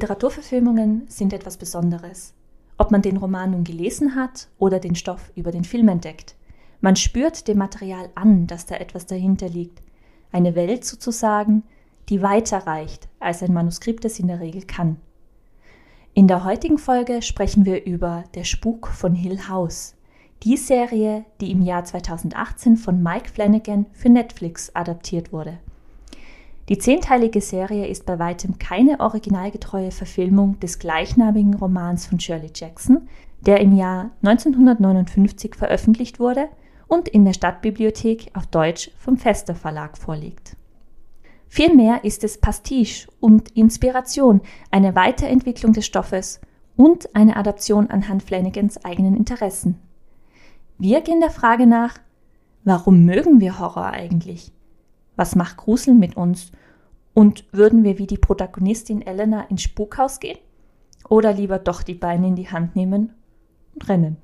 Literaturverfilmungen sind etwas Besonderes. Ob man den Roman nun gelesen hat oder den Stoff über den Film entdeckt. Man spürt dem Material an, dass da etwas dahinter liegt. Eine Welt sozusagen, die weiter reicht, als ein Manuskript es in der Regel kann. In der heutigen Folge sprechen wir über Der Spuk von Hill House. Die Serie, die im Jahr 2018 von Mike Flanagan für Netflix adaptiert wurde. Die zehnteilige Serie ist bei weitem keine originalgetreue Verfilmung des gleichnamigen Romans von Shirley Jackson, der im Jahr 1959 veröffentlicht wurde und in der Stadtbibliothek auf Deutsch vom Fester Verlag vorliegt. Vielmehr ist es Pastiche und Inspiration, eine Weiterentwicklung des Stoffes und eine Adaption anhand Flanagans eigenen Interessen. Wir gehen der Frage nach, warum mögen wir Horror eigentlich? Was macht Grusel mit uns? Und würden wir wie die Protagonistin Elena ins Spukhaus gehen? Oder lieber doch die Beine in die Hand nehmen und rennen?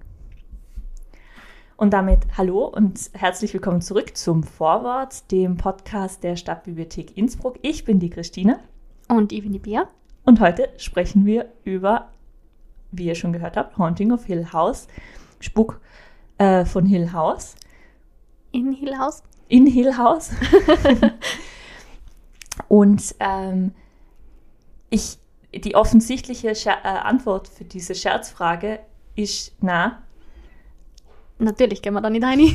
Und damit hallo und herzlich willkommen zurück zum Vorwort, dem Podcast der Stadtbibliothek Innsbruck. Ich bin die Christine. Und ich bin die Bia. Und heute sprechen wir über, wie ihr schon gehört habt, Haunting of Hill House, Spuk äh, von Hill House. In Hill House? in Hill House. und ähm, ich, die offensichtliche Scher äh, Antwort für diese Scherzfrage ist na. Natürlich gehen wir da nicht rein.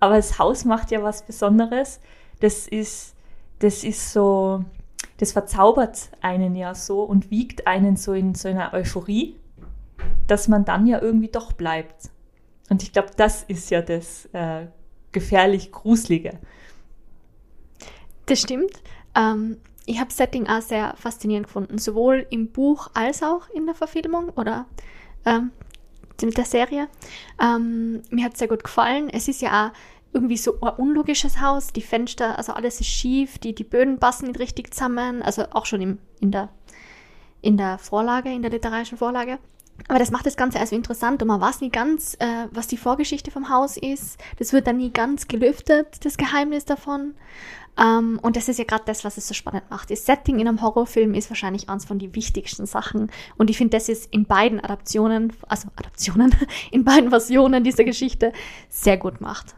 Aber das Haus macht ja was Besonderes. Das ist, das ist so, das verzaubert einen ja so und wiegt einen so in so einer Euphorie, dass man dann ja irgendwie doch bleibt. Und ich glaube, das ist ja das äh, gefährlich Gruselige. Das stimmt. Ähm, ich habe Setting auch sehr faszinierend gefunden, sowohl im Buch als auch in der Verfilmung oder ähm, der Serie. Ähm, mir hat es sehr gut gefallen. Es ist ja auch irgendwie so ein unlogisches Haus. Die Fenster, also alles ist schief, die, die Böden passen nicht richtig zusammen. Also auch schon im, in, der, in der Vorlage, in der literarischen Vorlage. Aber das macht das Ganze also interessant und man weiß nie ganz, äh, was die Vorgeschichte vom Haus ist. Das wird dann nie ganz gelüftet, das Geheimnis davon. Ähm, und das ist ja gerade das, was es so spannend macht. Das Setting in einem Horrorfilm ist wahrscheinlich eines von den wichtigsten Sachen. Und ich finde, das ist in beiden Adaptionen, also Adaptionen, in beiden Versionen dieser Geschichte sehr gut gemacht.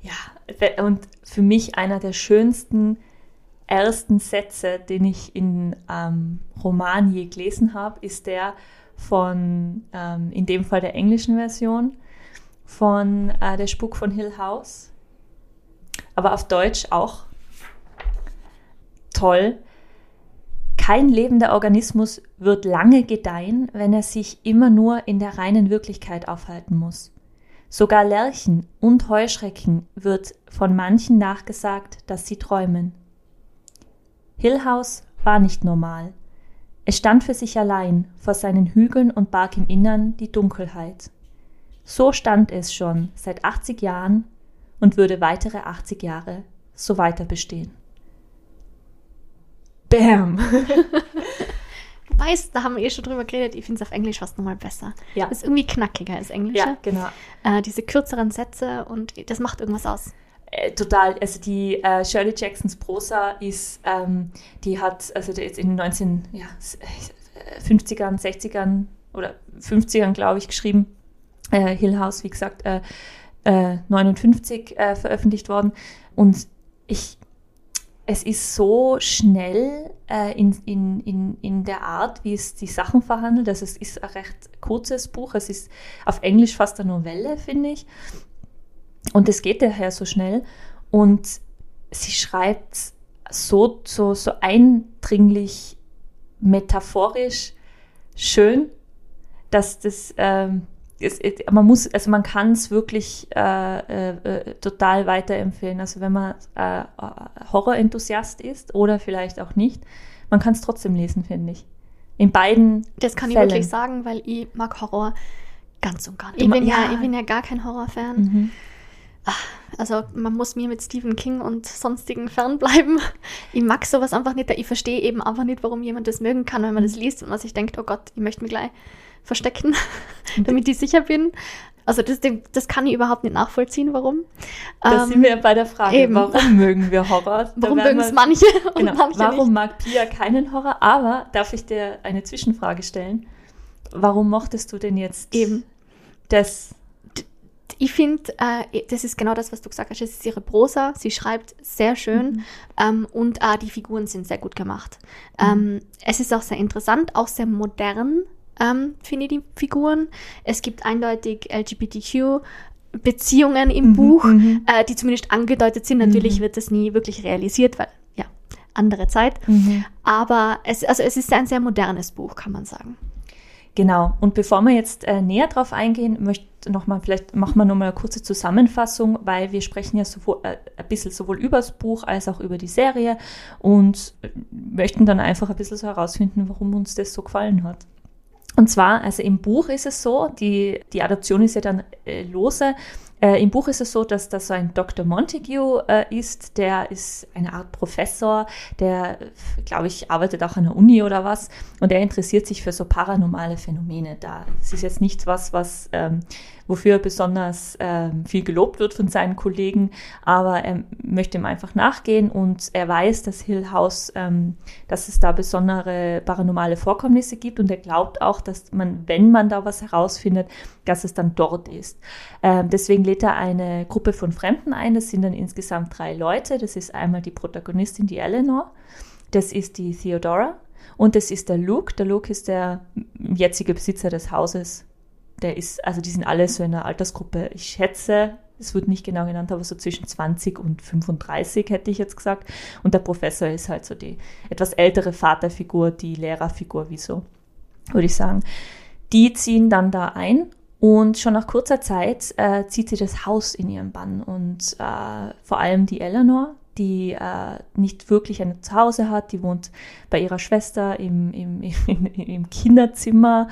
Ja, und für mich einer der schönsten ersten Sätze, den ich in ähm, Roman je gelesen habe, ist der, von, ähm, in dem Fall der englischen Version, von äh, Der Spuk von Hill House. Aber auf Deutsch auch toll. Kein lebender Organismus wird lange gedeihen, wenn er sich immer nur in der reinen Wirklichkeit aufhalten muss. Sogar Lerchen und Heuschrecken wird von manchen nachgesagt, dass sie träumen. Hill House war nicht normal. Es stand für sich allein vor seinen Hügeln und barg im Innern die Dunkelheit. So stand es schon seit 80 Jahren und würde weitere 80 Jahre so weiter bestehen. Bam! Weißt, da haben wir eh schon drüber geredet, ich finde es auf Englisch fast nochmal besser. Ja. ist irgendwie knackiger als Englisch. Ja, genau. Äh, diese kürzeren Sätze und das macht irgendwas aus. Äh, total, also die äh, Shirley Jacksons Prosa ist, ähm, die hat, also jetzt in den 19, ja, 50ern, 60ern oder 50ern, glaube ich, geschrieben. Äh, Hill House, wie gesagt, äh, 59 äh, veröffentlicht worden. Und ich, es ist so schnell in, in, in, in der Art, wie es die Sachen verhandelt. Also es ist ein recht kurzes Buch. Es ist auf Englisch fast eine Novelle, finde ich. Und es geht daher so schnell. Und sie schreibt so, so, so eindringlich, metaphorisch schön, dass das, ähm, es, man muss, also man kann es wirklich äh, äh, total weiterempfehlen. Also wenn man äh, Horror-Enthusiast ist oder vielleicht auch nicht, man kann es trotzdem lesen, finde ich. In beiden. Das kann Fällen. ich wirklich sagen, weil ich mag Horror ganz und gar nicht. Ich bin ja, ja ich bin ja gar kein Horrorfan. Mhm. Also man muss mir mit Stephen King und sonstigen fernbleiben. Ich mag sowas einfach nicht. Ich verstehe eben einfach nicht, warum jemand das mögen kann, wenn man das liest und man sich denkt, oh Gott, ich möchte mich gleich verstecken, damit ich sicher bin. Also das, das kann ich überhaupt nicht nachvollziehen, warum. Da ähm, sind wir bei der Frage, eben. warum mögen wir Horror? warum mögen es manche und genau, manche Warum nicht? mag Pia keinen Horror? Aber darf ich dir eine Zwischenfrage stellen? Warum mochtest du denn jetzt eben das ich finde, äh, das ist genau das, was du gesagt hast. Es ist ihre Prosa. Sie schreibt sehr schön mhm. ähm, und äh, die Figuren sind sehr gut gemacht. Mhm. Ähm, es ist auch sehr interessant, auch sehr modern, ähm, finde ich die Figuren. Es gibt eindeutig LGBTQ. Beziehungen im mhm, Buch, mhm. äh, die zumindest angedeutet sind. Natürlich mhm. wird das nie wirklich realisiert, weil ja, andere Zeit. Mhm. Aber es, also es ist ein sehr modernes Buch, kann man sagen. Genau. Und bevor wir jetzt äh, näher drauf eingehen, möchte noch mal vielleicht machen wir noch mal eine kurze Zusammenfassung, weil wir sprechen ja sowohl, äh, ein bisschen sowohl über das Buch als auch über die Serie und äh, möchten dann einfach ein bisschen so herausfinden, warum uns das so gefallen hat. Und zwar, also im Buch ist es so, die, die Adoption ist ja dann äh, lose äh, Im Buch ist es so, dass das so ein Dr. Montague äh, ist, der ist eine Art Professor, der, glaube ich, arbeitet auch an der Uni oder was und er interessiert sich für so paranormale Phänomene. Da es ist jetzt nichts was, was ähm, wofür er besonders ähm, viel gelobt wird von seinen Kollegen, aber er möchte ihm einfach nachgehen und er weiß, dass Hill House, ähm, dass es da besondere paranormale Vorkommnisse gibt und er glaubt auch, dass man, wenn man da was herausfindet, dass es dann dort ist. Ähm, deswegen lädt er eine Gruppe von Fremden ein, das sind dann insgesamt drei Leute, das ist einmal die Protagonistin, die Eleanor, das ist die Theodora, und das ist der Luke. Der Luke ist der jetzige Besitzer des Hauses der ist, also die sind alle so in einer Altersgruppe, ich schätze, es wird nicht genau genannt, aber so zwischen 20 und 35 hätte ich jetzt gesagt. Und der Professor ist halt so die etwas ältere Vaterfigur, die Lehrerfigur, wieso, würde ich sagen. Die ziehen dann da ein und schon nach kurzer Zeit äh, zieht sie das Haus in ihren Bann. Und äh, vor allem die Eleanor, die äh, nicht wirklich ein Zuhause hat, die wohnt bei ihrer Schwester im, im, im, im Kinderzimmer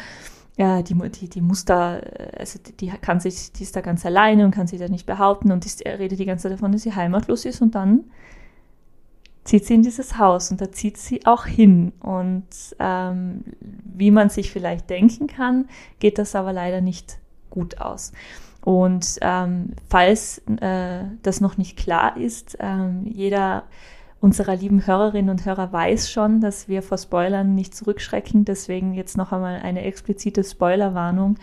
ja, die, die, die muss da, äh, also die, kann sich, die ist da ganz alleine und kann sich da nicht behaupten und die redet die ganze Zeit davon, dass sie heimatlos ist und dann zieht sie in dieses Haus und da zieht sie auch hin. Und ähm, wie man sich vielleicht denken kann, geht das aber leider nicht gut aus. Und ähm, falls äh, das noch nicht klar ist, ähm, jeder unserer lieben Hörerinnen und Hörer weiß schon, dass wir vor Spoilern nicht zurückschrecken. Deswegen jetzt noch einmal eine explizite Spoilerwarnung.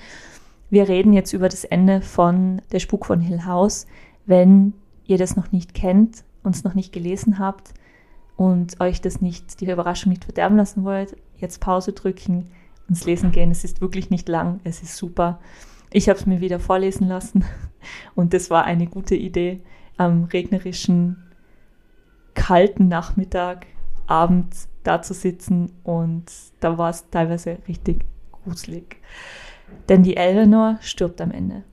Wir reden jetzt über das Ende von Der Spuk von Hill House. Wenn ihr das noch nicht kennt, uns noch nicht gelesen habt und euch das nicht, die Überraschung nicht verderben lassen wollt, jetzt Pause drücken, ins Lesen gehen. Es ist wirklich nicht lang, es ist super. Ich habe es mir wieder vorlesen lassen und das war eine gute Idee am regnerischen kalten Nachmittag, Abend da zu sitzen und da war es teilweise richtig gruselig. Denn die Eleanor stirbt am Ende.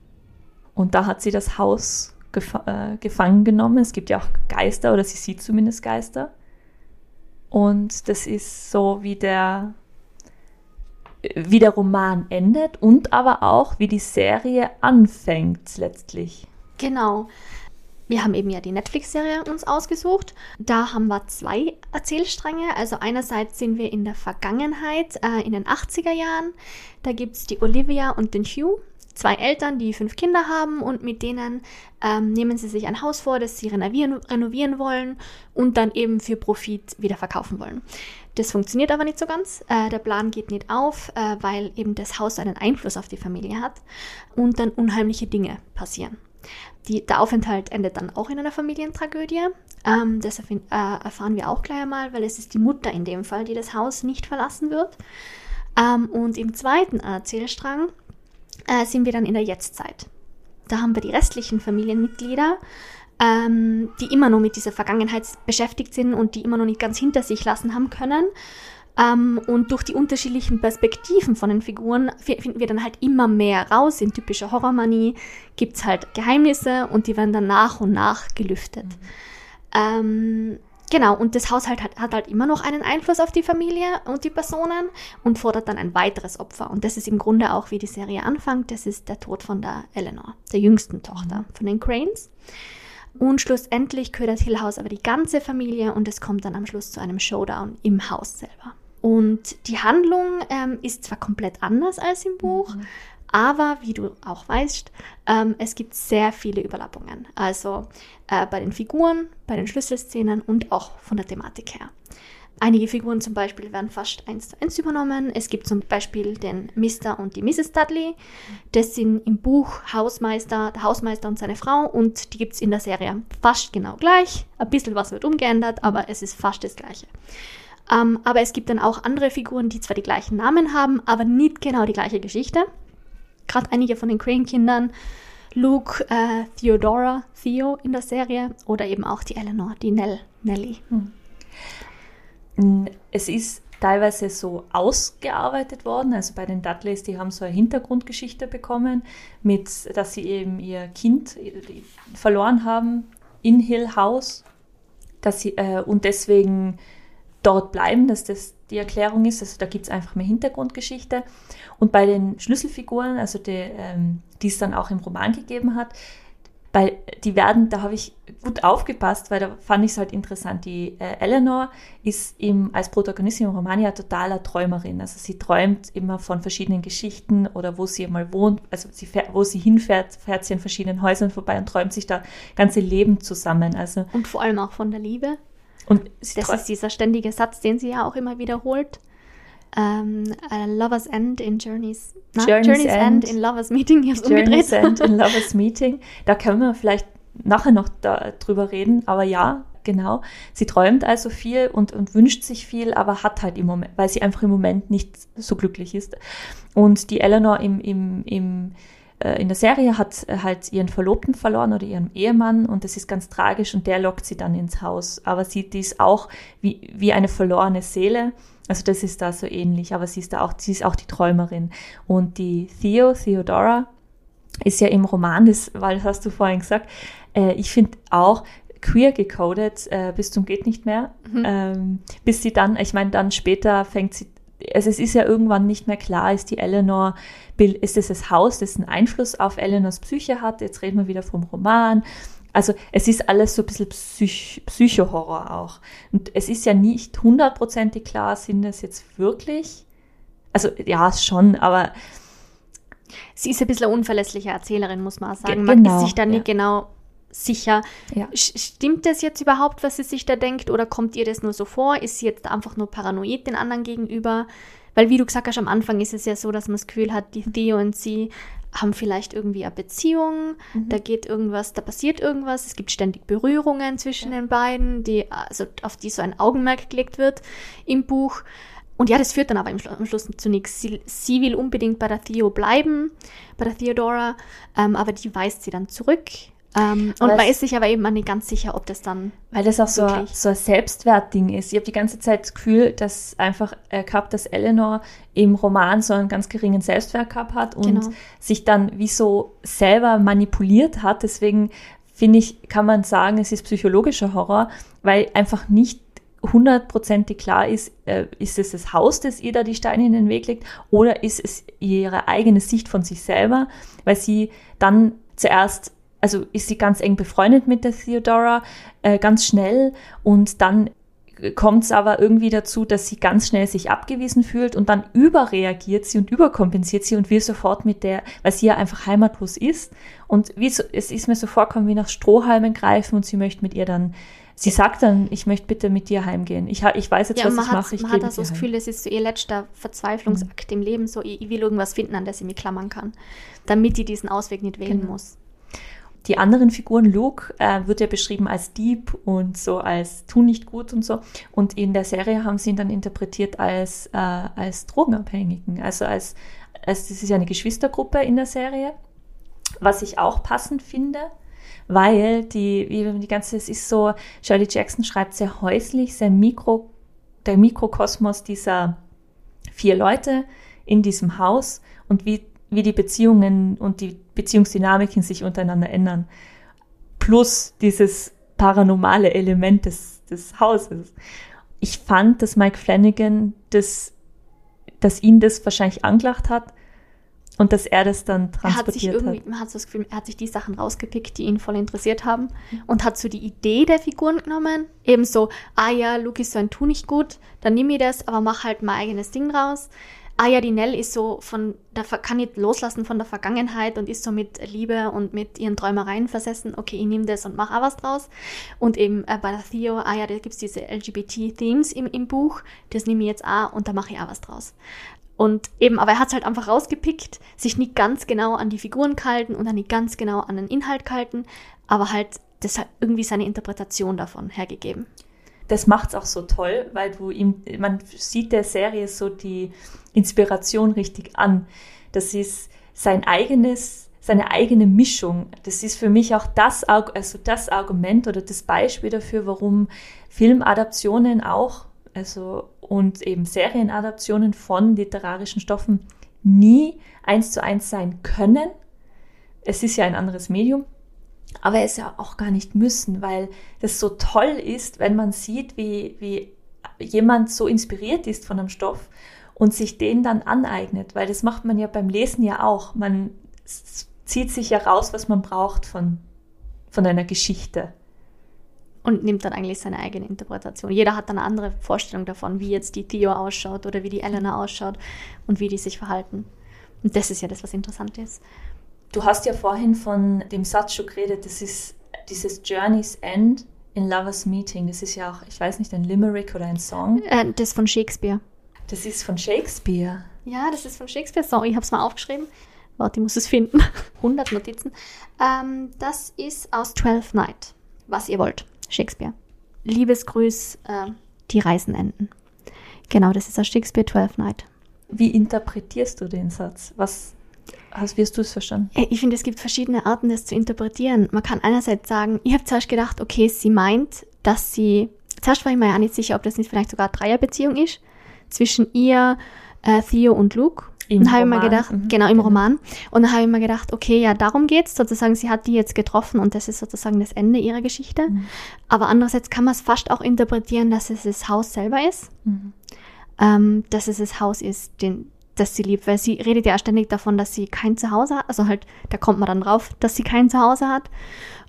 Und da hat sie das Haus gef äh, gefangen genommen. Es gibt ja auch Geister oder sie sieht zumindest Geister. Und das ist so, wie der, wie der Roman endet und aber auch, wie die Serie anfängt letztlich. Genau. Wir haben eben ja die Netflix-Serie uns ausgesucht. Da haben wir zwei Erzählstränge. Also einerseits sind wir in der Vergangenheit, äh, in den 80er Jahren. Da gibt es die Olivia und den Hugh. Zwei Eltern, die fünf Kinder haben und mit denen ähm, nehmen sie sich ein Haus vor, das sie renovieren, renovieren wollen und dann eben für Profit wieder verkaufen wollen. Das funktioniert aber nicht so ganz. Äh, der Plan geht nicht auf, äh, weil eben das Haus einen Einfluss auf die Familie hat und dann unheimliche Dinge passieren. Die, der Aufenthalt endet dann auch in einer Familientragödie. Ähm, das äh, erfahren wir auch gleich einmal, weil es ist die Mutter in dem Fall, die das Haus nicht verlassen wird. Ähm, und im zweiten Erzählstrang äh, sind wir dann in der Jetztzeit. Da haben wir die restlichen Familienmitglieder, ähm, die immer noch mit dieser Vergangenheit beschäftigt sind und die immer noch nicht ganz hinter sich lassen haben können. Ähm, und durch die unterschiedlichen Perspektiven von den Figuren finden wir dann halt immer mehr raus. In typischer Horrormanie gibt es halt Geheimnisse und die werden dann nach und nach gelüftet. Mhm. Ähm, genau, und das Haushalt hat, hat halt immer noch einen Einfluss auf die Familie und die Personen und fordert dann ein weiteres Opfer. Und das ist im Grunde auch, wie die Serie anfängt. Das ist der Tod von der Eleanor, der jüngsten Tochter mhm. von den Cranes. Und schlussendlich ködert Hill House aber die ganze Familie und es kommt dann am Schluss zu einem Showdown im Haus selber. Und die Handlung ähm, ist zwar komplett anders als im Buch, mhm. Aber wie du auch weißt, ähm, es gibt sehr viele Überlappungen. Also äh, bei den Figuren, bei den Schlüsselszenen und auch von der Thematik her. Einige Figuren zum Beispiel werden fast eins zu eins übernommen. Es gibt zum Beispiel den Mr. und die Mrs. Dudley. Das sind im Buch Hausmeister, der Hausmeister und seine Frau und die gibt es in der Serie fast genau gleich. Ein bisschen was wird umgeändert, aber es ist fast das gleiche. Ähm, aber es gibt dann auch andere Figuren, die zwar die gleichen Namen haben, aber nicht genau die gleiche Geschichte. Gerade einige von den Crane-Kindern, Luke, äh, Theodora, Theo in der Serie oder eben auch die Eleanor, die Nell, Nelly. Hm. Es ist teilweise so ausgearbeitet worden. Also bei den Dudleys, die haben so eine Hintergrundgeschichte bekommen, mit, dass sie eben ihr Kind verloren haben in Hill House, dass sie äh, und deswegen dort bleiben, dass das die Erklärung ist. Also da gibt es einfach mehr Hintergrundgeschichte. Und bei den Schlüsselfiguren, also die, ähm, die es dann auch im Roman gegeben hat, weil die werden, da habe ich gut aufgepasst, weil da fand ich es halt interessant. Die äh, Eleanor ist im, als Protagonistin im Roman ja totaler Träumerin. Also sie träumt immer von verschiedenen Geschichten oder wo sie mal wohnt, also sie fährt, wo sie hinfährt, fährt sie in verschiedenen Häusern vorbei und träumt sich da ganze Leben zusammen. Also und vor allem auch von der Liebe. Und das ist dieser ständige Satz, den sie ja auch immer wiederholt. Um, ähm, Lover's End in Journey's, na? Journey's, Journey's End, End, in Lover's Meeting. Ich Journey's End in Lover's Meeting. Da können wir vielleicht nachher noch da, drüber reden, aber ja, genau. Sie träumt also viel und, und wünscht sich viel, aber hat halt im Moment, weil sie einfach im Moment nicht so glücklich ist. Und die Eleanor im, im, im in der Serie hat halt ihren Verlobten verloren oder ihren Ehemann und das ist ganz tragisch und der lockt sie dann ins Haus. Aber sie die ist auch wie, wie eine verlorene Seele also das ist da so ähnlich, aber sie ist da auch, sie ist auch die Träumerin. Und die Theo, Theodora, ist ja im Roman, das, weil das hast du vorhin gesagt, äh, ich finde auch queer gecodet äh, bis zum geht nicht mehr, mhm. ähm, bis sie dann, ich meine, dann später fängt sie, also es ist ja irgendwann nicht mehr klar, ist die Eleanor, ist es das Haus, das einen Einfluss auf Eleanors Psyche hat, jetzt reden wir wieder vom Roman, also es ist alles so ein bisschen Psych Psychohorror auch. Und es ist ja nicht hundertprozentig klar, sind das jetzt wirklich, also ja, schon, aber sie ist ein bisschen unverlässliche Erzählerin, muss man sagen. Man genau, ist sich da nicht ja. genau sicher. Ja. Stimmt das jetzt überhaupt, was sie sich da denkt, oder kommt ihr das nur so vor? Ist sie jetzt einfach nur paranoid den anderen gegenüber? Weil, wie du gesagt hast, am Anfang ist es ja so, dass man das Gefühl hat, die Theo und sie haben vielleicht irgendwie eine Beziehung, mhm. da geht irgendwas, da passiert irgendwas, es gibt ständig Berührungen zwischen ja. den beiden, die, also auf die so ein Augenmerk gelegt wird im Buch. Und ja, das führt dann aber im, am Schluss zu nichts. Sie, sie, will unbedingt bei der Theo bleiben, bei der Theodora, ähm, aber die weist sie dann zurück. Ähm, und man ist sich aber eben nicht ganz sicher, ob das dann. Weil das auch so, ein, so ein Selbstwertding ist. Ich habe die ganze Zeit das Gefühl, dass einfach äh, gehabt, dass Eleanor im Roman so einen ganz geringen Selbstwert gehabt hat und genau. sich dann wie so selber manipuliert hat. Deswegen finde ich, kann man sagen, es ist psychologischer Horror, weil einfach nicht hundertprozentig klar ist, äh, ist es das Haus, das ihr da die Steine in den Weg legt, oder ist es ihre eigene Sicht von sich selber, weil sie dann zuerst also ist sie ganz eng befreundet mit der Theodora, äh, ganz schnell und dann kommt es aber irgendwie dazu, dass sie ganz schnell sich abgewiesen fühlt und dann überreagiert sie und überkompensiert sie und will sofort mit der, weil sie ja einfach heimatlos ist und wie so, es ist mir so vorkommen wie nach Strohhalmen greifen und sie möchte mit ihr dann Sie sagt dann, ich möchte bitte mit dir heimgehen. Ich, ich weiß jetzt, ja, was ich mache. Ich man hat das so das Gefühl, es ist so ihr letzter Verzweiflungsakt mhm. im Leben. So, ich, ich, will irgendwas finden, an das sie mich klammern kann, damit die diesen Ausweg nicht wählen genau. muss die anderen Figuren, Luke, äh, wird ja beschrieben als Dieb und so als tu nicht gut und so. Und in der Serie haben sie ihn dann interpretiert als, äh, als Drogenabhängigen. Also als, als, das ist ja eine Geschwistergruppe in der Serie, was ich auch passend finde, weil die, die ganze, es ist so, Shirley Jackson schreibt sehr häuslich, sehr mikro, der Mikrokosmos dieser vier Leute in diesem Haus und wie wie die Beziehungen und die Beziehungsdynamiken sich untereinander ändern. Plus dieses paranormale Element des, des Hauses. Ich fand, dass Mike Flanagan das, dass ihn das wahrscheinlich angelacht hat, Und dass er das dann Er hat sich transportiert irgendwie, hat. man hat so das Gefühl, er hat sich die Sachen rausgepickt, die ihn voll interessiert haben und hat so die Idee der Figuren genommen. Eben so, ah ja, Luke ist so ein Tu nicht gut, dann nimm ich das, aber mach halt mein eigenes Ding draus. Ah ja, die Nell ist so von, der kann nicht loslassen von der Vergangenheit und ist so mit Liebe und mit ihren Träumereien versessen. Okay, ich nehme das und mach auch was draus. Und eben äh, bei der Theo, ah ja, da gibt's diese LGBT-Themes im, im Buch, das nehme ich jetzt auch und da mache ich auch was draus. Und eben, aber er hat es halt einfach rausgepickt, sich nicht ganz genau an die Figuren gehalten und dann nicht ganz genau an den Inhalt gehalten, aber halt das hat irgendwie seine Interpretation davon hergegeben. Das macht's auch so toll, weil du ihm, man sieht der Serie so die Inspiration richtig an. Das ist sein eigenes, seine eigene Mischung. Das ist für mich auch das, also das Argument oder das Beispiel dafür, warum Filmadaptionen auch, also und eben Serienadaptionen von literarischen Stoffen nie eins zu eins sein können. Es ist ja ein anderes Medium, aber es ja auch gar nicht müssen, weil das so toll ist, wenn man sieht, wie, wie jemand so inspiriert ist von einem Stoff und sich den dann aneignet, weil das macht man ja beim Lesen ja auch. Man zieht sich ja raus, was man braucht von, von einer Geschichte. Und nimmt dann eigentlich seine eigene Interpretation. Jeder hat dann eine andere Vorstellung davon, wie jetzt die Theo ausschaut oder wie die Elena ausschaut und wie die sich verhalten. Und das ist ja das, was interessant ist. Du hast ja vorhin von dem Satz schon geredet, das ist dieses Journey's End in Lovers Meeting. Das ist ja auch, ich weiß nicht, ein Limerick oder ein Song. Äh, das von Shakespeare. Das ist von Shakespeare. Ja, das ist von Shakespeare. Sorry, ich habe es mal aufgeschrieben. Warte, ich muss es finden. 100 Notizen. Ähm, das ist aus Twelfth Night. Was ihr wollt. Shakespeare. Liebesgrüß, äh, die Reisen enden. Genau, das ist aus Shakespeare Twelfth Night. Wie interpretierst du den Satz? Was hast, wie hast du es verstanden? Äh, Ich finde, es gibt verschiedene Arten, das zu interpretieren. Man kann einerseits sagen, ich habe zuerst gedacht, okay, sie meint, dass sie. Zuerst war ich mir ja nicht sicher, ob das nicht vielleicht sogar Dreierbeziehung ist zwischen ihr, äh, Theo und Luke. Im und dann habe ich mir Roman, gedacht, mhm, genau im genau. Roman. Und dann habe ich mir gedacht, okay, ja, darum geht's. Sozusagen, sie hat die jetzt getroffen und das ist sozusagen das Ende ihrer Geschichte. Mhm. Aber andererseits kann man es fast auch interpretieren, dass es das Haus selber ist ähm, dass es das Haus ist, den, das sie liebt. Weil sie redet ja ständig davon, dass sie kein Zuhause hat. Also halt, da kommt man dann drauf, dass sie kein Zuhause hat.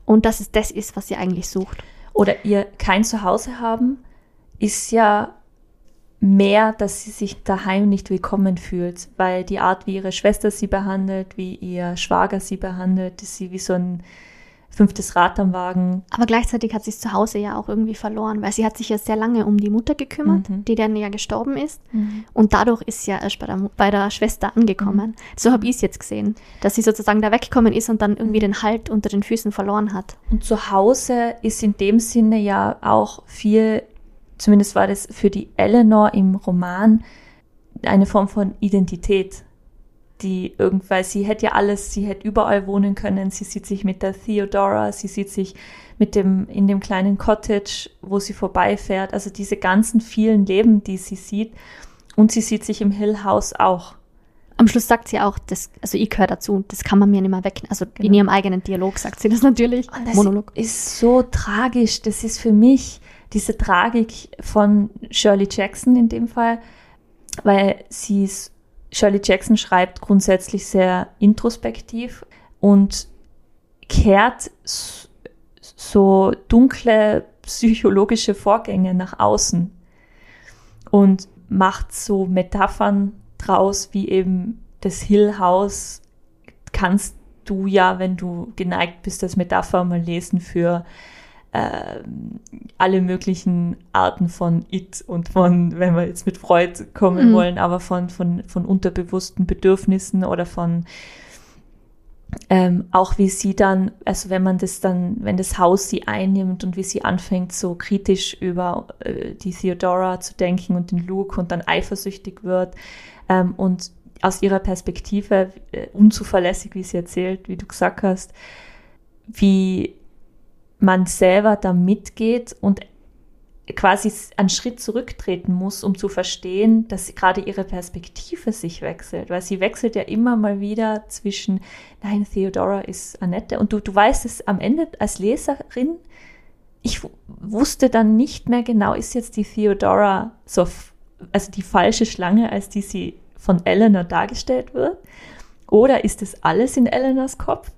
Und dass es das ist, was sie eigentlich sucht. Oder ihr kein Zuhause haben, ist ja mehr, dass sie sich daheim nicht willkommen fühlt, weil die Art, wie ihre Schwester sie behandelt, wie ihr Schwager sie behandelt, ist sie wie so ein fünftes Rad am Wagen. Aber gleichzeitig hat sie es zu Hause ja auch irgendwie verloren, weil sie hat sich ja sehr lange um die Mutter gekümmert, Mhm. die dann ja gestorben ist. Und dadurch ist sie ja erst bei der, bei der Schwester angekommen. So habe ich es jetzt gesehen, dass sie sozusagen da weggekommen ist und dann irgendwie den Halt unter den Füßen verloren hat. Und zu Hause ist in dem Sinne ja auch viel, zumindest war das für die Eleanor im Roman, eine Form von Identität. Die irgendwann, sie hätte ja alles, sie hätte überall wohnen können. Sie sieht sich mit der Theodora, sie sieht sich mit dem, in dem kleinen Cottage, wo sie vorbeifährt. Also diese ganzen vielen Leben, die sie sieht. Und sie sieht sich im Hill House auch. Am Schluss sagt sie auch, das, also ich gehöre dazu, das kann man mir nicht mehr weg. Also in Genau. ihrem eigenen Dialog sagt sie das natürlich. Und das Monolog. ist so tragisch. Das ist für mich diese Tragik von Shirley Jackson in dem Fall, weil sie ist, Shirley Jackson schreibt grundsätzlich sehr introspektiv und kehrt so dunkle psychologische Vorgänge nach außen und macht so Metaphern draus, wie eben das Hill House kannst du ja, wenn du geneigt bist, als Metapher mal lesen für ähm, alle möglichen Arten von It und von, wenn wir jetzt mit Freud kommen Mhm. wollen, aber von, von, von unterbewussten Bedürfnissen oder von ähm, auch wie sie dann, also wenn man das dann, wenn das Haus sie einnimmt und wie sie anfängt, so kritisch über äh, die Theodora zu denken und den Luke und dann eifersüchtig wird ähm, und aus ihrer Perspektive äh, unzuverlässig, wie sie erzählt, wie du gesagt hast, wie man selber da mitgeht und quasi einen Schritt zurücktreten muss, um zu verstehen, dass gerade ihre Perspektive sich wechselt, weil sie wechselt ja immer mal wieder zwischen, nein, Theodora ist Annette. Und du, du weißt es am Ende als Leserin, ich wusste dann nicht mehr genau, ist jetzt die Theodora so, also die falsche Schlange, als die sie von Eleanor dargestellt wird, Oder ist es alles in Elenas Kopf?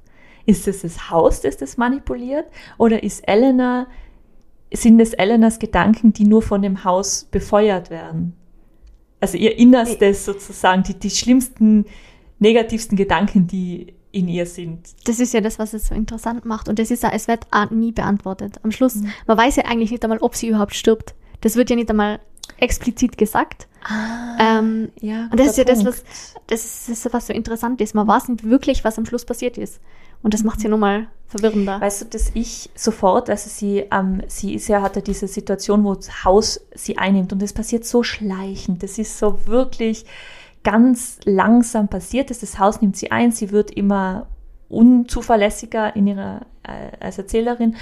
Ist es das Haus, das das manipuliert? Oder ist Elena, sind es Elenas Gedanken, die nur von dem Haus befeuert werden? Also ihr Innerstes sozusagen, die, die schlimmsten, negativsten Gedanken, die in ihr sind. Das ist ja das, was es so interessant macht. Und das ist ja, es wird nie beantwortet. Am Schluss, mhm. man weiß ja eigentlich nicht einmal, ob sie überhaupt stirbt. Das wird ja nicht einmal explizit gesagt. Ah, ähm, ja, und das ist ja Punkt. das, was, das ist, was so interessant ist. Man weiß nicht wirklich, was am Schluss passiert ist. Und das macht sie nochmal verwirrender. Weißt du, dass ich sofort, also sie, ähm, sie ist ja, hat ja diese Situation, wo das Haus sie einnimmt und das passiert so schleichend. Das ist so wirklich ganz langsam passiert. Das, das Haus nimmt sie ein, sie wird immer unzuverlässiger in ihrer, äh, als Erzählerin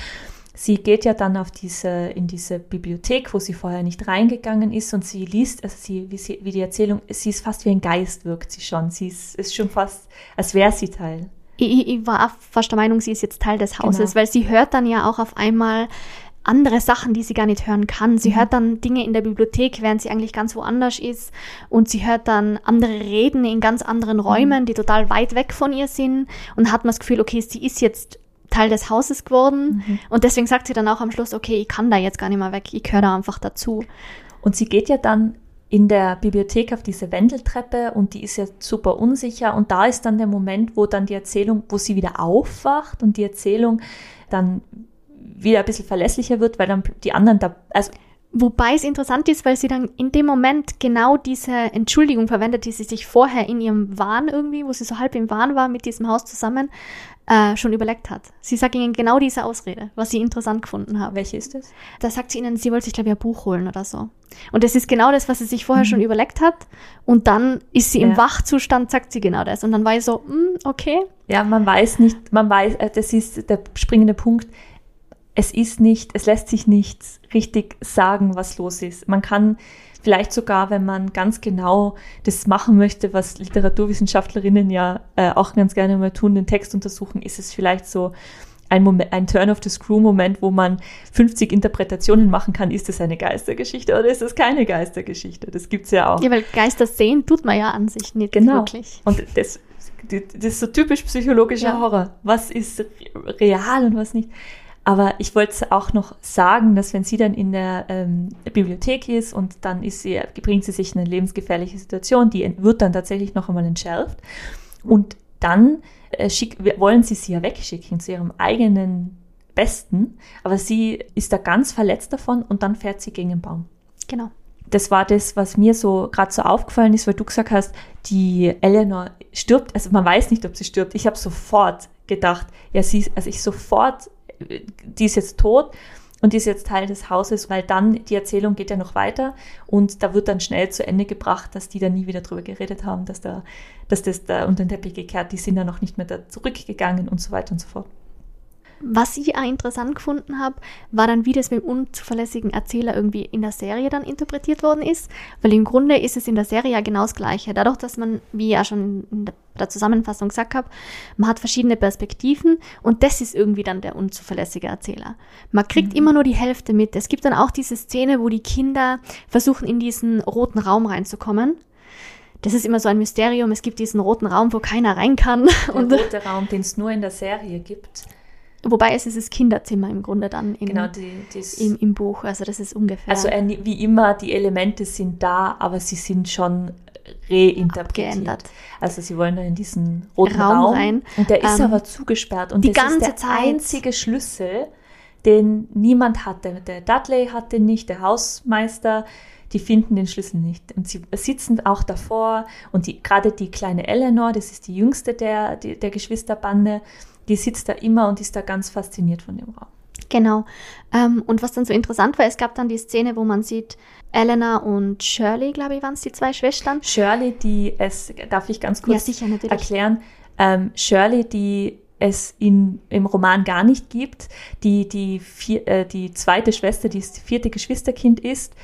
sie geht ja dann auf diese, in diese Bibliothek, wo sie vorher nicht reingegangen ist und sie liest, also sie, wie, sie, wie die Erzählung, sie ist fast wie ein Geist, wirkt sie schon. Sie ist, ist schon fast, als wäre sie Teil. Ich, ich, war fast der Meinung, sie ist jetzt Teil des Hauses, genau. weil sie hört dann ja auch auf einmal andere Sachen, die sie gar nicht hören kann. Sie mhm. hört dann Dinge in der Bibliothek, während sie eigentlich ganz woanders ist. Und sie hört dann andere Reden in ganz anderen mhm. Räumen, mhm. die total weit weg von ihr sind. Und hat man das Gefühl, okay, sie ist jetzt Teil des Hauses geworden. Mhm. Und deswegen sagt sie dann auch am Schluss, okay, ich kann da jetzt gar nicht mehr weg, ich gehöre da einfach dazu. Und sie geht ja dann in der Bibliothek auf diese Wendeltreppe und die ist ja super unsicher. Und da ist dann der Moment, wo dann die Erzählung, wo sie wieder aufwacht und die Erzählung dann wieder ein bisschen verlässlicher wird, weil dann die anderen da, also Wobei es interessant ist, weil sie dann in dem Moment genau diese Entschuldigung verwendet, die sie sich vorher in ihrem Wahn irgendwie, wo sie so halb im Wahn war mit diesem Haus zusammen, äh, schon überlegt hat. Sie sagt ihnen genau diese Ausrede, was sie interessant gefunden haben. Welche ist das? Da sagt sie ihnen, sie wollte sich, glaube ich, ein Buch holen oder so. Und das ist genau das, was sie sich vorher mhm. schon überlegt hat. Und dann ist sie ja. im Wachzustand, sagt sie genau das. Und dann war ich so, mm, okay. Ja, man weiß nicht, man weiß, äh, das ist der springende Punkt es ist nicht, es lässt sich nicht richtig sagen, was los ist. Man kann vielleicht sogar, wenn man ganz genau das machen möchte, was Literaturwissenschaftlerinnen ja äh, auch ganz gerne mal tun, den Text untersuchen, ist es vielleicht so ein, Moment, ein Turn of the Screw-Moment, wo man 50 Interpretationen machen kann, ist es eine Geistergeschichte oder ist es keine Geistergeschichte? Das gibt's ja auch. Ja, weil Geister sehen tut man ja an sich nicht genau. wirklich. Und das, das ist so typisch psychologischer ja. Horror. Was ist real und was nicht? Aber ich wollte auch noch sagen, dass wenn sie dann in der ähm, Bibliothek ist und dann ist sie, bringt sie sich in eine lebensgefährliche Situation, die wird dann tatsächlich noch einmal entschärft. Und dann äh, schick, wollen sie sie ja wegschicken zu ihrem eigenen Besten, aber sie ist da ganz verletzt davon und dann fährt sie gegen den Baum. Genau. Das war das, was mir so gerade so aufgefallen ist, weil du gesagt hast, die Eleanor stirbt, also man weiß nicht, ob sie stirbt. Ich habe sofort gedacht, ja, sie, also ich sofort die ist jetzt tot und die ist jetzt Teil des Hauses, weil dann die Erzählung geht ja noch weiter und da wird dann schnell zu Ende gebracht, dass die da nie wieder drüber geredet haben, dass da, dass das da unter den Teppich gekehrt, die sind dann noch nicht mehr da zurückgegangen und so weiter und so fort. Was ich auch interessant gefunden habe, war dann, wie das mit dem unzuverlässigen Erzähler irgendwie in der Serie dann interpretiert worden ist. Weil im Grunde ist es in der Serie ja genau das Gleiche. Dadurch, dass man, wie ich ja schon in der Zusammenfassung gesagt habe, man hat verschiedene Perspektiven und das ist irgendwie dann der unzuverlässige Erzähler. Man kriegt mhm. immer nur die Hälfte mit. Es gibt dann auch diese Szene, wo die Kinder versuchen, in diesen roten Raum reinzukommen das ist immer so ein Mysterium. Es gibt diesen roten Raum, wo keiner rein kann. Der und rote Raum, den es nur in der Serie gibt. Wobei es ist das Kinderzimmer im Grunde dann in, genau, die, im, im, Buch. Also das ist ungefähr. Also wie immer, die Elemente sind da, aber sie sind schon reinterpretiert. Geändert. Also sie wollen da in diesen roten Raum, Raum rein. Und der ist ähm, aber zugesperrt. Und die das ganze ist der Zeit. einzige Schlüssel, den niemand hatte. Der Dudley hatte nicht, der Hausmeister, die finden den Schlüssel nicht. Und sie sitzen auch davor und die, gerade die kleine Eleanor, das ist die jüngste der, der Geschwisterbande, die sitzt da immer und ist da ganz fasziniert von dem Raum. Genau. Ähm, und was dann so interessant war, es gab dann die Szene, wo man sieht, Elena und Shirley, glaube ich, waren es die zwei Schwestern. Shirley, die es, darf ich ganz kurz ja, sicher, erklären, ähm, Shirley, die es in, im Roman gar nicht gibt, die die, vier, äh, die zweite Schwester, die das vierte Geschwisterkind ist.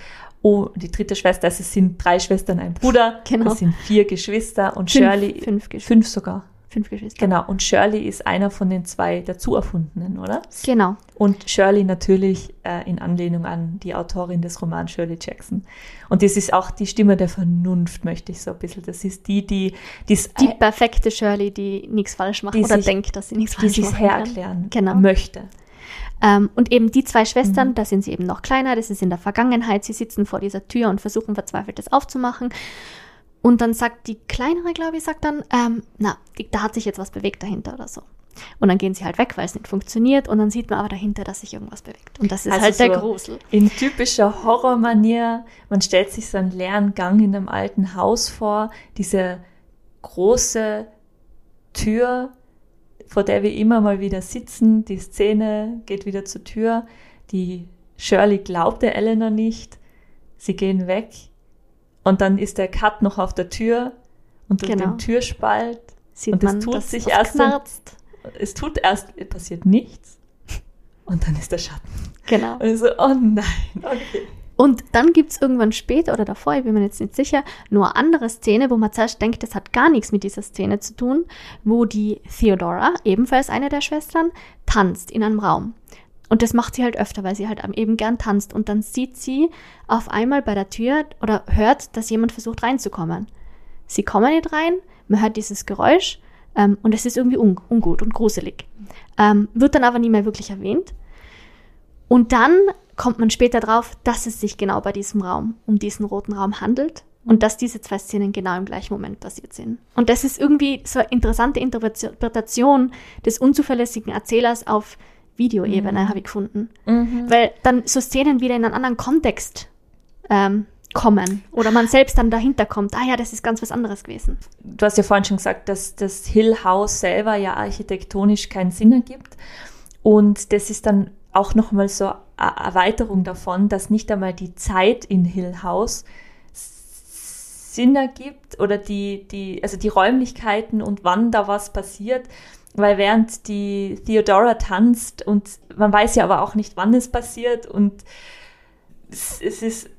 Oh, die dritte Schwester, also es sind drei Schwestern, ein Bruder. Genau. Es sind vier Geschwister und fünf, Shirley fünf, Geschwister. fünf sogar. Fünf Geschwister. Genau, und Shirley ist einer von den zwei dazu erfundenen, oder? Genau. Und Shirley natürlich äh, in Anlehnung an die Autorin des Romans Shirley Jackson. Und das ist auch die Stimme der Vernunft, möchte ich so ein bisschen. Das ist die, die die's, Die perfekte Shirley, die nichts falsch macht Die oder sich- denkt, dass sie nichts die falsch sich macht. hererklären Genau. möchte. Ähm, und eben die zwei Schwestern, Mhm. da sind sie eben noch kleiner, das ist in der Vergangenheit. Sie sitzen vor dieser Tür und versuchen verzweifelt das aufzumachen. Und dann sagt die kleinere, glaube ich, sagt dann, ähm, na, die, da hat sich jetzt was bewegt dahinter oder so. Und dann gehen sie halt weg, weil es nicht funktioniert. Und dann sieht man aber dahinter, dass sich irgendwas bewegt. Und das ist Also halt der so- Grusel. In typischer Horrormanier, man stellt sich so einen leeren Gang in einem alten Haus vor, diese große Tür, vor der wir immer mal wieder sitzen, die Szene geht wieder zur Tür, die Shirley glaubt der Eleanor nicht, sie gehen weg und dann ist der Cut noch auf der Tür und durch Genau. den Türspalt, Sieht Und es tut sich erst knarzt. es tut erst, passiert nichts und dann ist der Schatten. Genau. Und ich so, oh nein, okay. Und dann gibt es irgendwann später oder davor, ich bin mir jetzt nicht sicher, nur andere Szene, wo man zuerst denkt, das hat gar nichts mit dieser Szene zu tun, wo die Theodora, ebenfalls eine der Schwestern, tanzt in einem Raum. Und das macht sie halt öfter, weil sie halt eben gern tanzt. Und dann sieht sie auf einmal bei der Tür oder hört, dass jemand versucht reinzukommen. Sie kommen nicht rein, man hört dieses Geräusch ähm, und es ist irgendwie un ungut und gruselig. Ähm, wird dann aber nie mehr wirklich erwähnt. Und dann kommt man später drauf, dass es sich genau bei diesem Raum, um diesen roten Raum handelt und dass diese zwei Szenen genau im gleichen Moment passiert sind. Und das ist irgendwie so eine interessante Interpretation des unzuverlässigen Erzählers auf Videoebene, Mhm. habe ich gefunden. Mhm. Weil dann so Szenen wieder in einen anderen Kontext ähm, kommen oder man selbst dann dahinter kommt, ah ja, das ist ganz was anderes gewesen. du hast ja vorhin schon gesagt, dass das Hill House selber ja architektonisch keinen Sinn ergibt. Und das ist dann auch nochmal so eine Erweiterung davon, dass nicht einmal die Zeit in Hill House Sinn ergibt oder die, die, also die Räumlichkeiten und wann da was passiert. Weil während die Theodora tanzt und man weiß ja aber auch nicht, wann es passiert und es, es ist,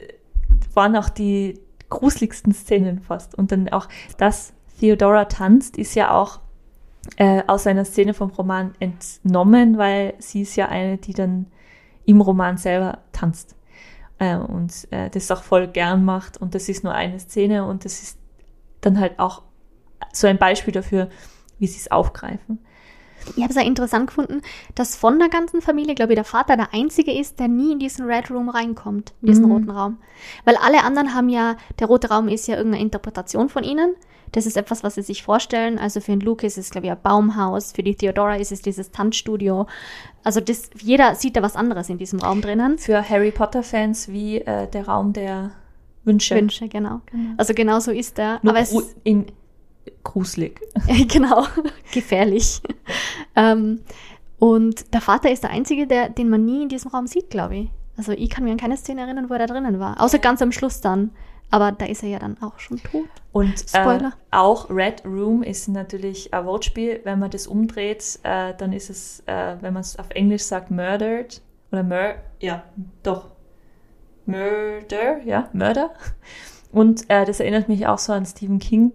waren auch die gruseligsten Szenen fast. Und dann auch, dass Theodora tanzt, ist ja auch äh, aus einer Szene vom Roman entnommen, weil sie ist ja eine, die dann im Roman selber tanzt. Äh, und äh, das auch voll gern macht. Und das ist nur eine Szene und das ist dann halt auch so ein Beispiel dafür, wie sie es aufgreifen. Ich habe es ja interessant gefunden, dass von der ganzen Familie, glaube ich, der Vater der Einzige ist, der nie in diesen Red Room reinkommt, in diesen Mhm. roten Raum. Weil alle anderen haben ja, der rote Raum ist ja irgendeine Interpretation von ihnen. Das ist etwas, was sie sich vorstellen. Also für den Luke ist es, glaube ich, ein Baumhaus. Für die Theodora ist es dieses Tanzstudio. Also das, jeder sieht da was anderes in diesem Raum drinnen. Für Harry Potter-Fans wie äh, der Raum der Wünsche. Wünsche, genau. Genau. Also genau so ist er. Nur Aber es, in gruselig. genau, gefährlich. ähm, und der Vater ist der Einzige, der, den man nie in diesem Raum sieht, glaube ich. Also ich kann mir an keine Szene erinnern, wo er da drinnen war. Außer ganz am Schluss dann. Aber da ist er ja dann auch schon tot. Und äh, Spoiler. auch Red Room ist natürlich ein Wortspiel. Wenn man das umdreht, äh, dann ist es, äh, wenn man es auf Englisch sagt, murdered oder mur, ja, doch, murder, ja, murder. Und äh, das erinnert mich auch so an Stephen King,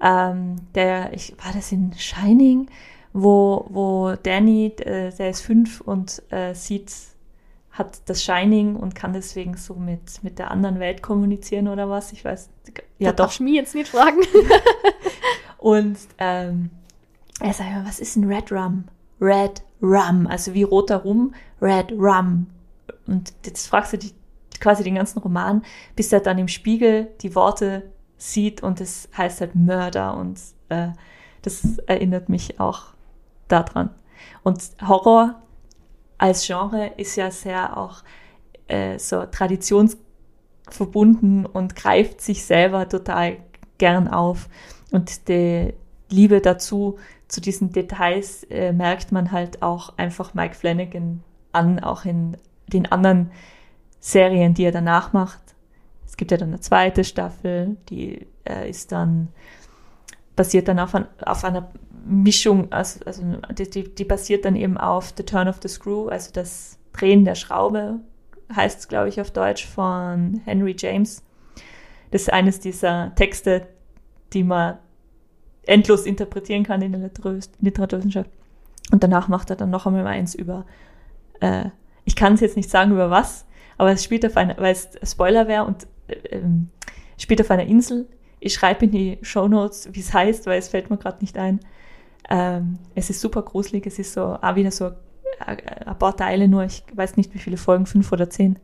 ähm, der, ich, war das in Shining, wo, wo Danny, äh, der ist fünf und äh, sieht, hat das Shining und kann deswegen so mit, mit der anderen Welt kommunizieren oder was, ich weiß, ja da doch, darfst mich jetzt nicht fragen. und ähm, er sagt immer, was ist ein Red Rum? Red Rum, also wie roter Rum, Red Rum. Und jetzt fragst du dich quasi den ganzen Roman, bis er dann im Spiegel die Worte sieht und es heißt halt Mörder und äh, das erinnert mich auch daran. Und Horror als Genre ist ja sehr auch äh, so traditionsverbunden und greift sich selber total gern auf. Und die Liebe dazu, zu diesen Details, äh, merkt man halt auch einfach Mike Flanagan an, auch in den anderen Serien, die er danach macht. Es gibt ja dann eine zweite Staffel, die äh, ist dann, basiert dann auf, ein, auf einer Mischung, also, also die, die, die basiert dann eben auf The Turn of the Screw, also das Drehen der Schraube, heißt es, glaube ich, auf Deutsch, von Henry James. Das ist eines dieser Texte, die man endlos interpretieren kann in der Literaturwissenschaft. Und danach macht er dann noch einmal eins über, äh, ich kann es jetzt nicht sagen über was, aber es spielt auf einer, weil es Spoiler wäre und äh, spielt auf einer Insel. Ich schreibe in die Show Notes, wie es heißt, weil es fällt mir gerade nicht ein. Ähm, es ist super gruselig, es ist so auch wieder so ein, ein paar Teile nur, ich weiß nicht wie viele Folgen, fünf oder zehn.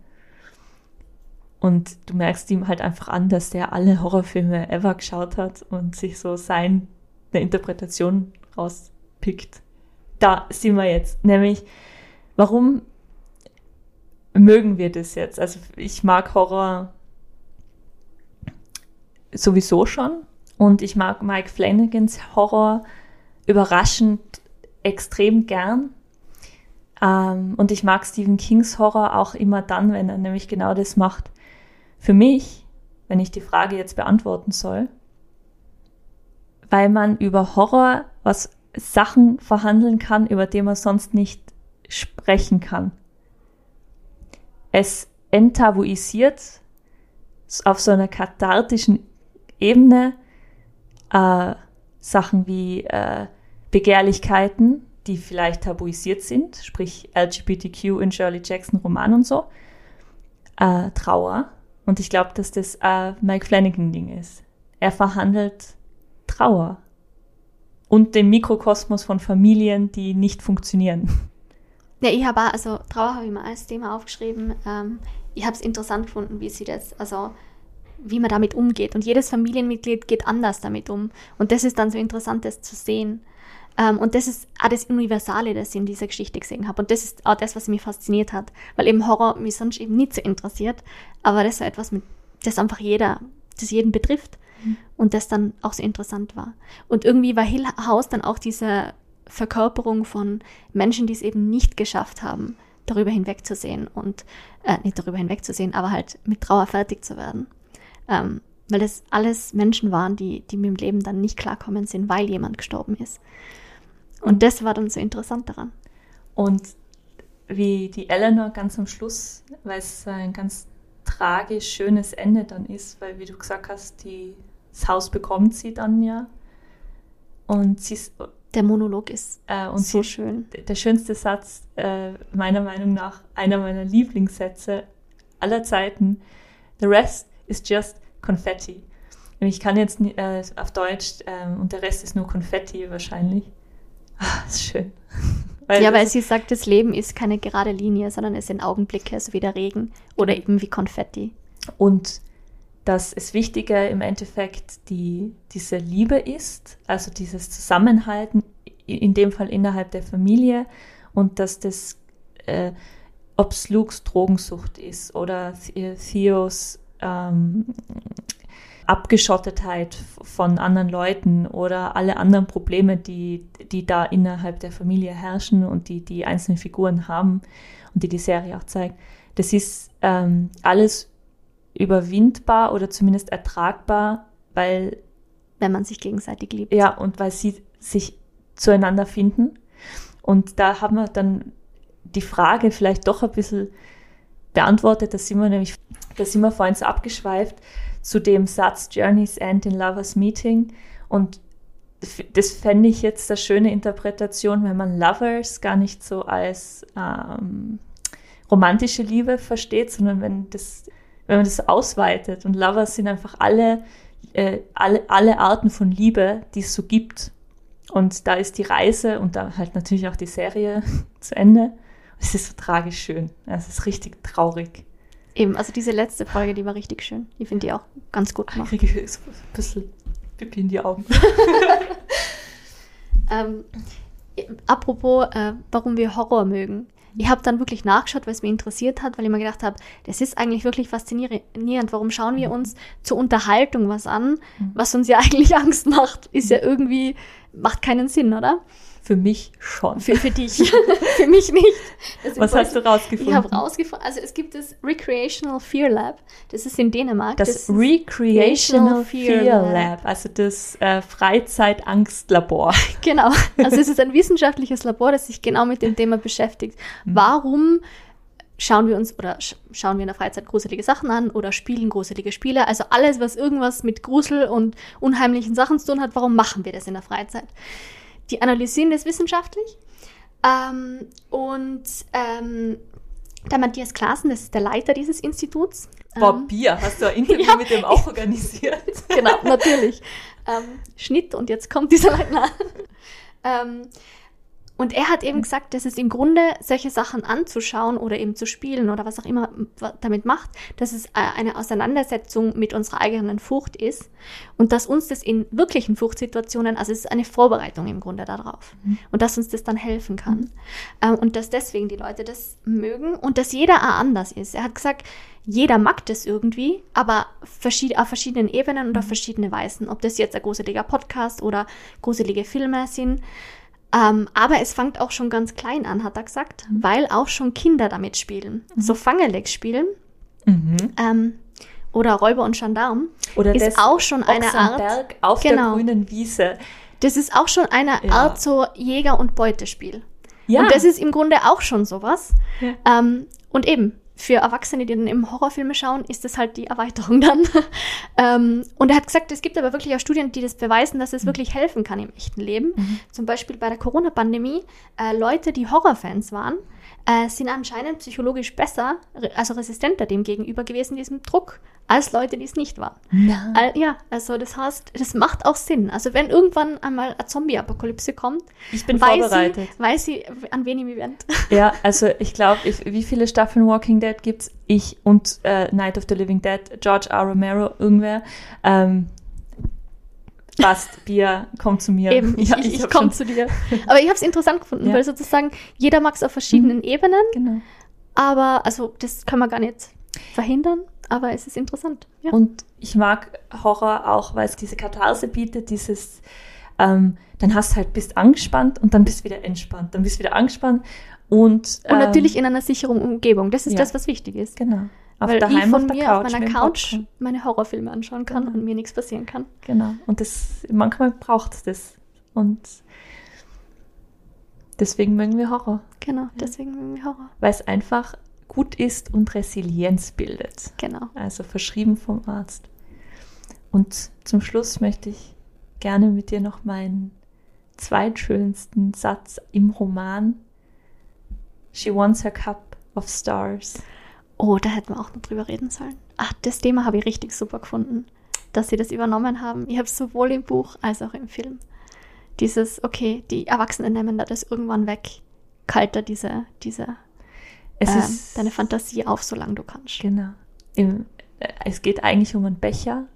Und du merkst ihm halt einfach an, dass der alle Horrorfilme ever geschaut hat und sich so seine Interpretation rauspickt. Da sind wir jetzt. Nämlich, warum mögen wir das jetzt? Also ich mag Horror sowieso schon und ich mag Mike Flanagans Horror überraschend extrem gern. Ähm, und ich mag Stephen Kings Horror auch immer dann, wenn er nämlich genau das macht. Für mich, wenn ich die Frage jetzt beantworten soll, weil man über Horror was Sachen verhandeln kann, über die man sonst nicht sprechen kann. Es enttabuisiert auf so einer kathartischen Ebene äh, Sachen wie äh, Begehrlichkeiten, die vielleicht tabuisiert sind, sprich LGBTQ in Shirley Jackson Roman und so, äh, Trauer. Und ich glaube, dass das äh, Mike Flanagan-Ding ist. Er verhandelt Trauer und den Mikrokosmos von Familien, die nicht funktionieren. Ja, ich habe also Trauer habe ich mal als Thema aufgeschrieben. Ähm, ich habe es interessant gefunden, wie sie das, also wie man damit umgeht. Und jedes Familienmitglied geht anders damit um. Und das ist dann so interessant, das zu sehen. Ähm, und das ist auch das Universale, das ich in dieser Geschichte gesehen habe. Und das ist auch das, was mich fasziniert hat. Weil eben Horror mich sonst eben nicht so interessiert. Aber das so etwas, mit, das einfach jeder, das jeden betrifft. Mhm. Und das dann auch so interessant war. Und irgendwie war Hill House dann auch diese Verkörperung von Menschen, die es eben nicht geschafft haben, darüber hinwegzusehen und äh, nicht darüber hinwegzusehen, aber halt mit Trauer fertig zu werden. Ähm, weil das alles Menschen waren, die, die mit dem Leben dann nicht klarkommen sind, weil jemand gestorben ist. Und das war dann so interessant daran. Und wie die Eleanor ganz am Schluss, weil es ein ganz tragisch schönes Ende dann ist, weil wie du gesagt hast, die, das Haus bekommt sie dann ja. Und sie ist, der Monolog ist äh, so sie, schön. Der schönste Satz, äh, meiner Meinung nach, einer meiner Lieblingssätze aller Zeiten. The rest is just Confetti. Und ich kann jetzt äh, auf Deutsch, ähm, und der Rest ist nur Konfetti wahrscheinlich. Ah, ist schön. weil ja, weil sie sagt, das Leben ist keine gerade Linie, sondern es sind Augenblicke, so wie der Regen oder genau. eben wie Konfetti. Und dass es wichtiger im Endeffekt die, diese Liebe ist, also dieses Zusammenhalten, in dem Fall innerhalb der Familie, und dass das, äh, ob es Lukes Drogensucht ist oder Theos ähm, Abgeschottetheit von anderen Leuten oder alle anderen Probleme, die, die da innerhalb der Familie herrschen und die die einzelnen Figuren haben und die die Serie auch zeigt. Das ist ähm, alles überwindbar oder zumindest ertragbar, weil. Wenn man sich gegenseitig liebt. Ja, und weil sie sich zueinander finden. Und da haben wir dann die Frage vielleicht doch ein bisschen beantwortet. Da sind wir nämlich, da sind wir vorhin so abgeschweift zu dem Satz Journeys End in Lovers Meeting. Und das fände ich jetzt eine schöne Interpretation, wenn man Lovers gar nicht so als ähm, romantische Liebe versteht, sondern wenn, das, wenn man das ausweitet. Und Lovers sind einfach alle, äh, alle, alle Arten von Liebe, die es so gibt. Und da ist die Reise und da halt natürlich auch die Serie zu Ende. Es ist so tragisch schön. Es ist richtig traurig. Eben, also diese letzte Folge, die war richtig schön. Ich finde die auch ganz gut gemacht. Ich kriege so ein bisschen Pipi in die Augen. ähm, apropos, äh, warum wir Horror mögen. Ich habe dann wirklich nachgeschaut, weil es mich interessiert hat, weil ich mir gedacht habe, das ist eigentlich wirklich faszinierend. Warum schauen wir uns zur Unterhaltung was an, mhm. was uns ja eigentlich Angst macht? Ist ja irgendwie, macht keinen Sinn, oder? Für mich schon. Für, für dich. für mich nicht. Deswegen Was hast du rausgefunden? Ich habe rausgefunden, also es gibt das Recreational Fear Lab. Das ist in Dänemark. Das, das Recreational Fear, Fear Lab. Lab. Also das äh, Freizeitangstlabor. Genau. Also es ist ein wissenschaftliches Labor, das sich genau mit dem Thema beschäftigt. Mhm. Warum schauen wir uns oder sch schauen wir in der Freizeit gruselige Sachen an oder spielen gruselige Spiele. Also alles, was irgendwas mit Grusel und unheimlichen Sachen zu tun hat, warum machen wir das in der Freizeit? Die analysieren das wissenschaftlich. Ähm, und ähm, der Matthias Klaassen, das ist der Leiter dieses Instituts. Boah, ähm, Bier, hast du ein Interview Ja. mit dem auch organisiert? genau, natürlich. ähm, Schnitt und jetzt kommt dieser Leitner. ähm, und er hat eben gesagt, dass es im Grunde solche Sachen anzuschauen oder eben zu spielen oder was auch immer damit macht, dass es äh, eine Auseinandersetzung mit unserer eigenen Furcht ist und dass uns das in wirklichen Furchtsituationen, also es ist eine Vorbereitung im Grunde darauf Mhm. und dass uns das dann helfen kann ähm, und dass deswegen die Leute das mögen und dass jeder auch anders ist. Er hat gesagt, jeder mag das irgendwie, aber verschied auf verschiedenen Ebenen und auf verschiedene Weisen. Ob das jetzt ein gruseliger Podcast oder gruselige Filme sind. Ähm, aber es fängt auch schon ganz klein an, hat er gesagt, weil auch schon Kinder damit spielen. So Fangeleck spielen Mhm. ähm, oder Räuber und Gendarm Oder ist auch schon eine Art. Berg auf Genau. der grünen Wiese. Das ist auch schon eine Ja. Art so Jäger- und Beutespiel. Ja, Und das ist im Grunde auch schon sowas. Ja. Ähm, und eben, für Erwachsene, die dann eben Horrorfilme schauen, ist das halt die Erweiterung dann. ähm, und er hat gesagt, es gibt aber wirklich auch Studien, die das beweisen, dass es wirklich helfen kann im echten Leben. Mhm. Zum Beispiel bei der Corona-Pandemie, äh, Leute, die Horrorfans waren, äh, sind anscheinend psychologisch besser, also resistenter dem gegenüber gewesen, diesem Druck, als Leute, die es nicht waren. Na. Al- ja, also das heißt, das macht auch Sinn. Also wenn irgendwann einmal eine Zombie-Apokalypse kommt, ich bin weiß vorbereitet. sie, weiß sie, an wen im Event. Ja, also ich glaube, wie viele Staffeln Walking Dead gibt's? Ich und äh, Night of the Living Dead, George R. Romero, irgendwer. Ähm, passt, Bier, komm zu mir. Eben, ich, Ja, ich, ich, hab komme schon- zu dir. Aber ich habe es interessant gefunden, Ja. weil sozusagen jeder mag es auf verschiedenen Ebenen, Genau. aber also das kann man gar nicht verhindern, aber es ist interessant. Ja. Und ich mag Horror auch, weil es diese Katharse bietet, dieses, ähm, dann hast du halt, bist angespannt und dann bist wieder entspannt, dann bist wieder angespannt und, Und natürlich in einer sicheren Umgebung. Das ist ja. das, was wichtig ist. genau, auf weil daheim ich von mir Couch auf meiner Couch meine Horrorfilme anschauen kann Genau. und mir nichts passieren kann. Genau. Und das, manchmal braucht es das. Und deswegen mögen wir Horror. Genau, deswegen mögen wir Horror. Weil es einfach gut ist und Resilienz bildet. Genau. Also verschrieben vom Arzt. Und zum Schluss möchte ich gerne mit dir noch meinen zweitschönsten Satz im Roman She wants her cup of stars. Oh, da hätten wir auch noch drüber reden sollen. Ach, das Thema habe ich richtig super gefunden, dass sie das übernommen haben. Ich habe es sowohl im Buch als auch im Film. Dieses, okay, die Erwachsenen nehmen da das irgendwann weg. Kalter diese, diese Es ähm, ist deine Fantasie auf, solange du kannst. Genau. Im, äh, es geht eigentlich um einen Becher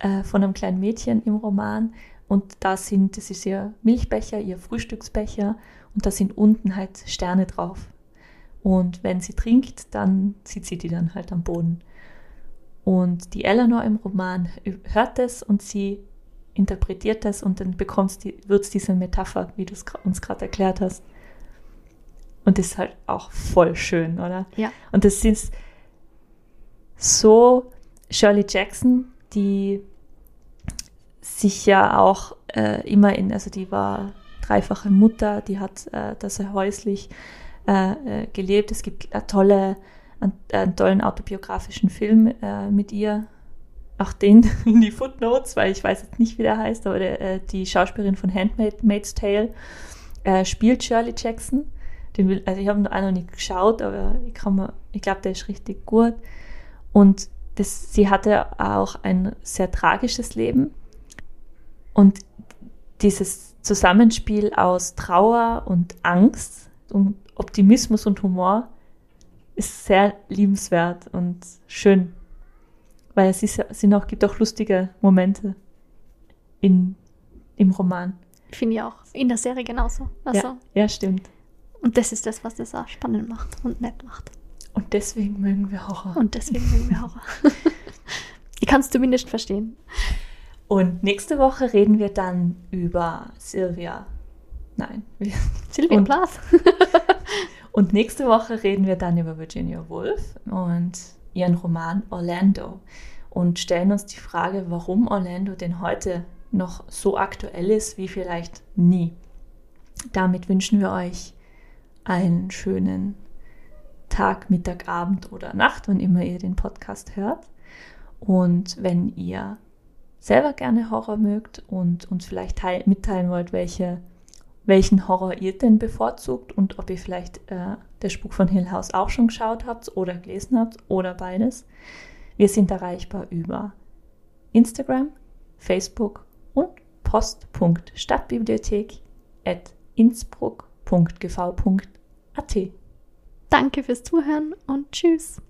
äh, von einem kleinen Mädchen im Roman. Und da sind, das ist ihr Milchbecher, ihr Frühstücksbecher. Und da sind unten halt Sterne drauf. Und wenn sie trinkt, dann sieht sie die dann halt am Boden. Und die Eleanor im Roman hört das und sie interpretiert das und dann bekommst die, wird es diese Metapher, wie du es uns gerade erklärt hast. Und das ist halt auch voll schön, oder? Ja. Und das ist so Shirley Jackson, die sich ja auch äh, immer in, also die war dreifache Mutter, die hat äh, das sehr häuslich äh, äh, gelebt. Es gibt eine tolle, einen, einen tollen autobiografischen Film äh, mit ihr. Auch den in die Footnotes, weil ich weiß jetzt nicht, wie der heißt, aber der, äh, die Schauspielerin von Handmaid's Tale äh, spielt Shirley Jackson. Den will, also ich habe ihn noch nicht geschaut, aber ich, ich glaube, der ist richtig gut. Und das, sie hatte auch ein sehr tragisches Leben. Und dieses Zusammenspiel aus Trauer und Angst und Optimismus und Humor ist sehr liebenswert und schön. Weil es ist, sind auch, gibt auch lustige Momente in, im Roman. Finde ich auch. In der Serie genauso. Also, Ja, ja, stimmt. Und das ist das, was das auch spannend macht und nett macht. Und deswegen mögen wir Horror. Und deswegen mögen wir Horror. ich kann es zumindest verstehen. Und nächste Woche reden wir dann über Sylvia. Nein. Sylvia Plath. Und nächste Woche reden wir dann über Virginia Woolf und ihren Roman Orlando und stellen uns die Frage, warum Orlando denn heute noch so aktuell ist wie vielleicht nie. Damit wünschen wir euch einen schönen Tag, Mittag, Abend oder Nacht, wann immer ihr den Podcast hört. Und wenn ihr selber gerne Horror mögt und uns vielleicht mitteilen wollt, welche, welchen Horror ihr denn bevorzugt und ob ihr vielleicht äh, der Spuk von Hill House auch schon geschaut habt oder gelesen habt oder beides. Wir sind erreichbar über Instagram, Facebook und post.stadtbibliothek at innsbruck.gv.at. Danke fürs Zuhören und tschüss.